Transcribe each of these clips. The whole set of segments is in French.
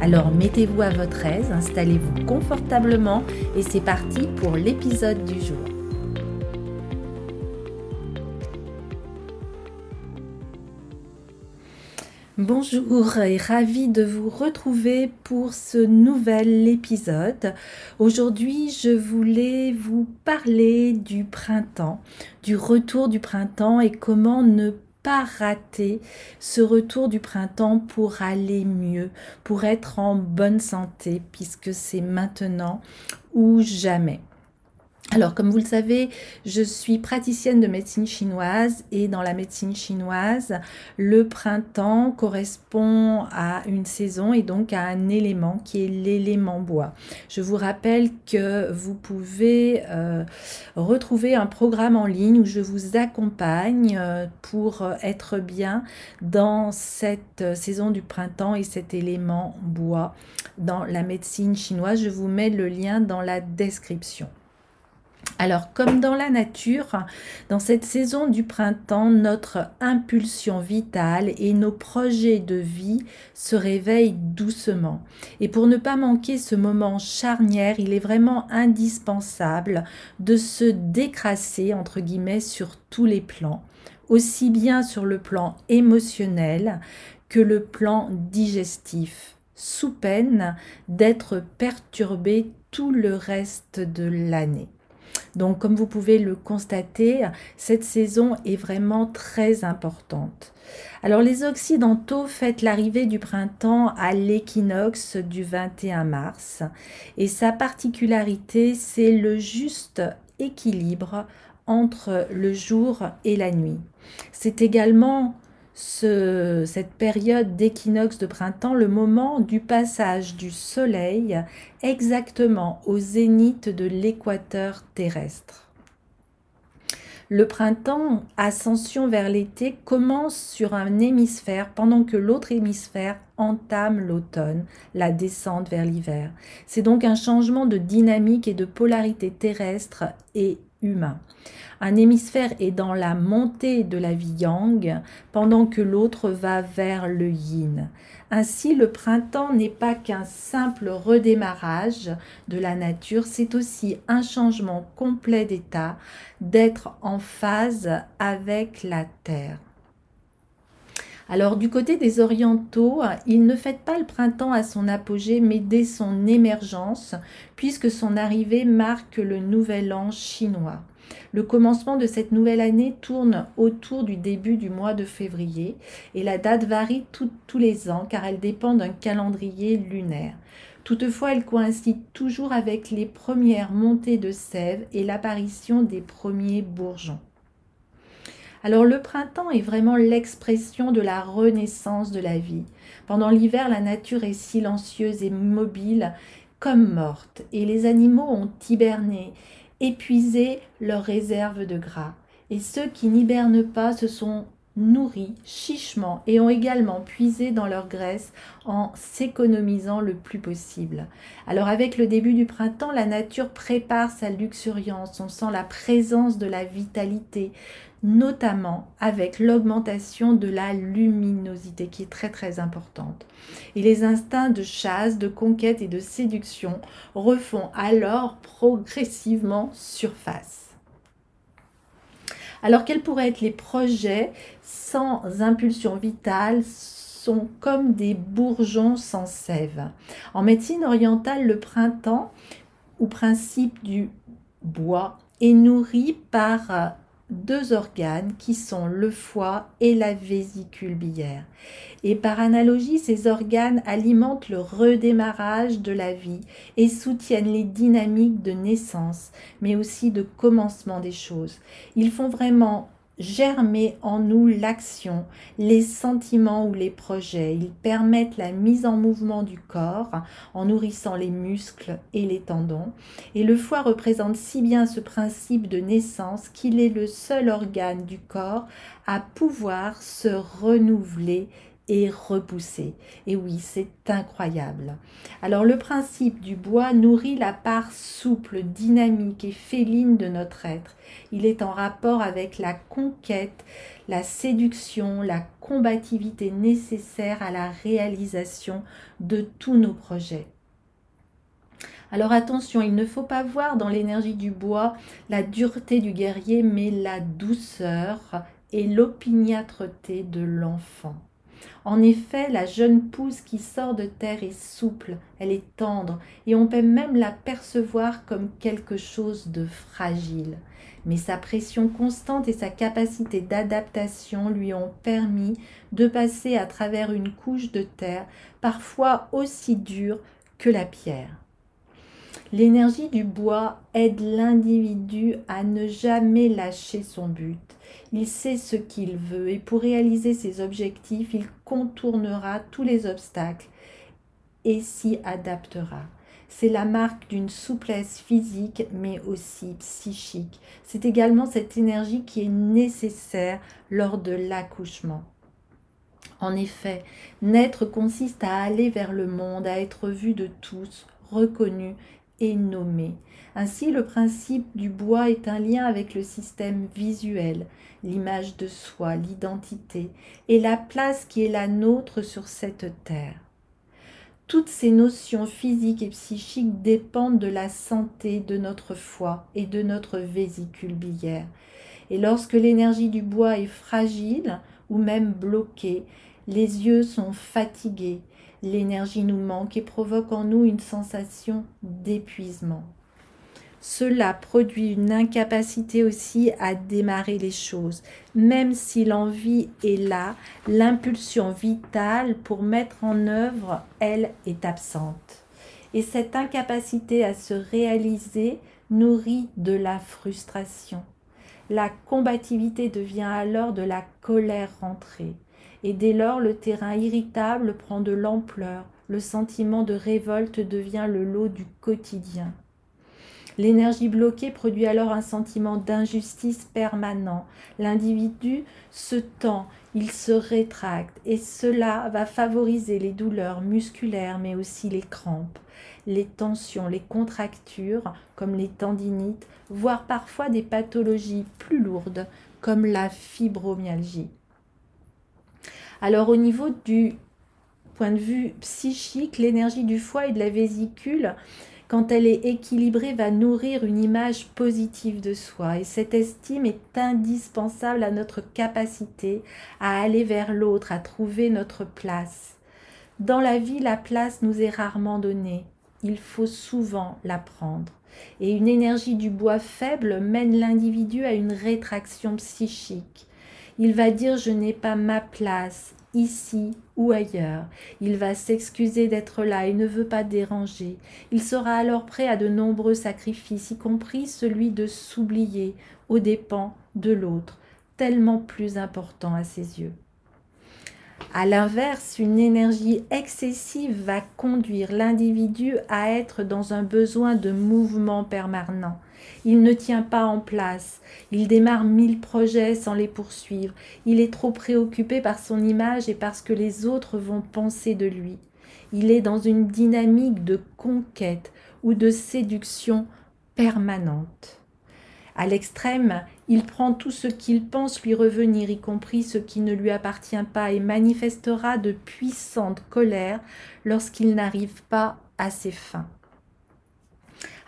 Alors mettez-vous à votre aise, installez-vous confortablement et c'est parti pour l'épisode du jour. Bonjour et ravi de vous retrouver pour ce nouvel épisode. Aujourd'hui, je voulais vous parler du printemps, du retour du printemps et comment ne pas rater ce retour du printemps pour aller mieux, pour être en bonne santé, puisque c'est maintenant ou jamais. Alors, comme vous le savez, je suis praticienne de médecine chinoise et dans la médecine chinoise, le printemps correspond à une saison et donc à un élément qui est l'élément bois. Je vous rappelle que vous pouvez euh, retrouver un programme en ligne où je vous accompagne euh, pour être bien dans cette saison du printemps et cet élément bois dans la médecine chinoise. Je vous mets le lien dans la description. Alors, comme dans la nature, dans cette saison du printemps, notre impulsion vitale et nos projets de vie se réveillent doucement. Et pour ne pas manquer ce moment charnière, il est vraiment indispensable de se décrasser, entre guillemets, sur tous les plans, aussi bien sur le plan émotionnel que le plan digestif, sous peine d'être perturbé tout le reste de l'année. Donc, comme vous pouvez le constater, cette saison est vraiment très importante. Alors, les Occidentaux fêtent l'arrivée du printemps à l'équinoxe du 21 mars. Et sa particularité, c'est le juste équilibre entre le jour et la nuit. C'est également cette période d'équinoxe de printemps le moment du passage du Soleil exactement au zénith de l'équateur terrestre. Le printemps, ascension vers l'été, commence sur un hémisphère pendant que l'autre hémisphère entame l'automne, la descente vers l'hiver. C'est donc un changement de dynamique et de polarité terrestre et humain. Un hémisphère est dans la montée de la vie yang, pendant que l'autre va vers le yin. Ainsi, le printemps n'est pas qu'un simple redémarrage de la nature, c'est aussi un changement complet d'état, d'être en phase avec la Terre. Alors du côté des orientaux, ils ne fêtent pas le printemps à son apogée, mais dès son émergence, puisque son arrivée marque le nouvel an chinois. Le commencement de cette nouvelle année tourne autour du début du mois de février et la date varie tous les ans car elle dépend d'un calendrier lunaire. Toutefois, elle coïncide toujours avec les premières montées de sève et l'apparition des premiers bourgeons. Alors le printemps est vraiment l'expression de la renaissance de la vie. Pendant l'hiver, la nature est silencieuse et mobile comme morte, et les animaux ont hiberné épuisé leurs réserves de gras. Et ceux qui n'hibernent pas se sont nourris chichement et ont également puisé dans leur graisse en s'économisant le plus possible. Alors avec le début du printemps, la nature prépare sa luxuriance, on sent la présence de la vitalité, notamment avec l'augmentation de la luminosité qui est très très importante. Et les instincts de chasse, de conquête et de séduction refont alors progressivement surface. Alors quels pourraient être les projets sans impulsion vitale sont comme des bourgeons sans sève? En médecine orientale, le printemps, ou principe du bois, est nourri par deux organes qui sont le foie et la vésicule biliaire. Et par analogie, ces organes alimentent le redémarrage de la vie et soutiennent les dynamiques de naissance, mais aussi de commencement des choses. Ils font vraiment germer en nous l'action, les sentiments ou les projets. Ils permettent la mise en mouvement du corps en nourrissant les muscles et les tendons. Et le foie représente si bien ce principe de naissance qu'il est le seul organe du corps à pouvoir se renouveler et repousser. Et oui, c'est incroyable. Alors le principe du bois nourrit la part souple, dynamique et féline de notre être. Il est en rapport avec la conquête, la séduction, la combativité nécessaire à la réalisation de tous nos projets. Alors attention, il ne faut pas voir dans l'énergie du bois la dureté du guerrier, mais la douceur et l'opiniâtreté de l'enfant. En effet, la jeune pousse qui sort de terre est souple, elle est tendre, et on peut même la percevoir comme quelque chose de fragile. Mais sa pression constante et sa capacité d'adaptation lui ont permis de passer à travers une couche de terre parfois aussi dure que la pierre. L'énergie du bois aide l'individu à ne jamais lâcher son but. Il sait ce qu'il veut et pour réaliser ses objectifs, il contournera tous les obstacles et s'y adaptera. C'est la marque d'une souplesse physique mais aussi psychique. C'est également cette énergie qui est nécessaire lors de l'accouchement. En effet, naître consiste à aller vers le monde, à être vu de tous, reconnu et nommé. Ainsi, le principe du bois est un lien avec le système visuel, l'image de soi, l'identité et la place qui est la nôtre sur cette terre. Toutes ces notions physiques et psychiques dépendent de la santé de notre foi et de notre vésicule biliaire. Et lorsque l'énergie du bois est fragile ou même bloquée, les yeux sont fatigués, l'énergie nous manque et provoque en nous une sensation d'épuisement. Cela produit une incapacité aussi à démarrer les choses. Même si l'envie est là, l'impulsion vitale pour mettre en œuvre, elle, est absente. Et cette incapacité à se réaliser nourrit de la frustration. La combativité devient alors de la colère rentrée et dès lors le terrain irritable prend de l'ampleur, le sentiment de révolte devient le lot du quotidien. L'énergie bloquée produit alors un sentiment d'injustice permanent. L'individu se tend, il se rétracte et cela va favoriser les douleurs musculaires mais aussi les crampes, les tensions, les contractures comme les tendinites, voire parfois des pathologies plus lourdes comme la fibromyalgie. Alors au niveau du point de vue psychique, l'énergie du foie et de la vésicule, quand elle est équilibrée, va nourrir une image positive de soi. Et cette estime est indispensable à notre capacité à aller vers l'autre, à trouver notre place. Dans la vie, la place nous est rarement donnée. Il faut souvent la prendre. Et une énergie du bois faible mène l'individu à une rétraction psychique. Il va dire je n'ai pas ma place ici ou ailleurs. Il va s'excuser d'être là et ne veut pas déranger. Il sera alors prêt à de nombreux sacrifices, y compris celui de s'oublier aux dépens de l'autre, tellement plus important à ses yeux. À l'inverse, une énergie excessive va conduire l'individu à être dans un besoin de mouvement permanent. Il ne tient pas en place, il démarre mille projets sans les poursuivre, il est trop préoccupé par son image et parce que les autres vont penser de lui. Il est dans une dynamique de conquête ou de séduction permanente. À l'extrême, il prend tout ce qu'il pense lui revenir, y compris ce qui ne lui appartient pas, et manifestera de puissantes colères lorsqu'il n'arrive pas à ses fins.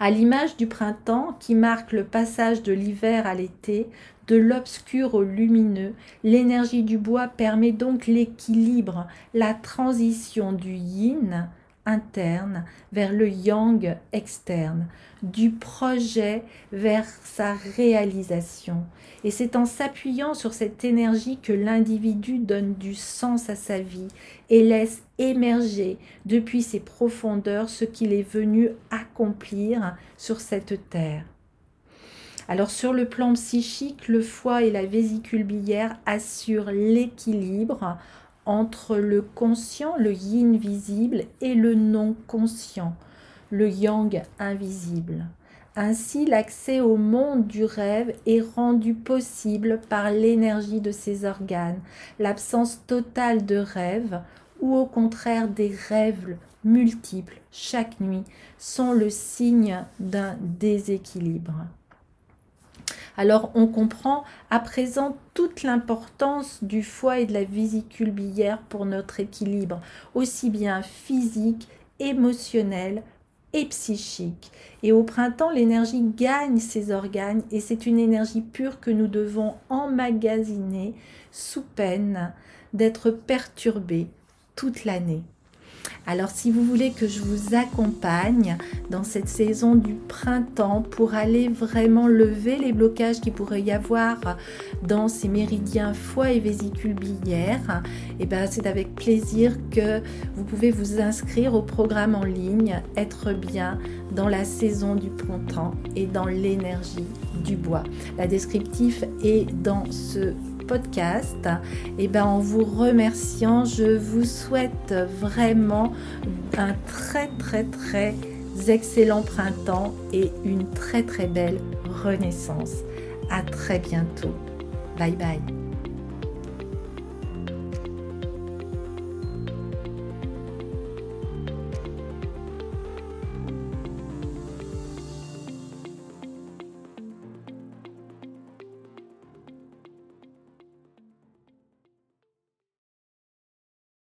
À l'image du printemps qui marque le passage de l'hiver à l'été, de l'obscur au lumineux, l'énergie du bois permet donc l'équilibre, la transition du yin interne vers le yang externe, du projet vers sa réalisation. Et c'est en s'appuyant sur cette énergie que l'individu donne du sens à sa vie et laisse émerger depuis ses profondeurs ce qu'il est venu accomplir sur cette terre. Alors sur le plan psychique, le foie et la vésicule biliaire assurent l'équilibre entre le conscient, le yin visible, et le non conscient, le yang invisible. Ainsi, l'accès au monde du rêve est rendu possible par l'énergie de ces organes. L'absence totale de rêve, ou au contraire des rêves multiples chaque nuit, sont le signe d'un déséquilibre. Alors on comprend à présent toute l'importance du foie et de la vésicule biliaire pour notre équilibre, aussi bien physique, émotionnel et psychique. Et au printemps, l'énergie gagne ses organes et c'est une énergie pure que nous devons emmagasiner sous peine d'être perturbée toute l'année. Alors si vous voulez que je vous accompagne dans cette saison du printemps pour aller vraiment lever les blocages qui pourrait y avoir dans ces méridiens foie et vésicule biliaire, et eh ben c'est avec plaisir que vous pouvez vous inscrire au programme en ligne Être bien dans la saison du printemps et dans l'énergie du bois. La descriptif est dans ce podcast. Et ben en vous remerciant, je vous souhaite vraiment un très très très excellent printemps et une très très belle renaissance. À très bientôt. Bye bye.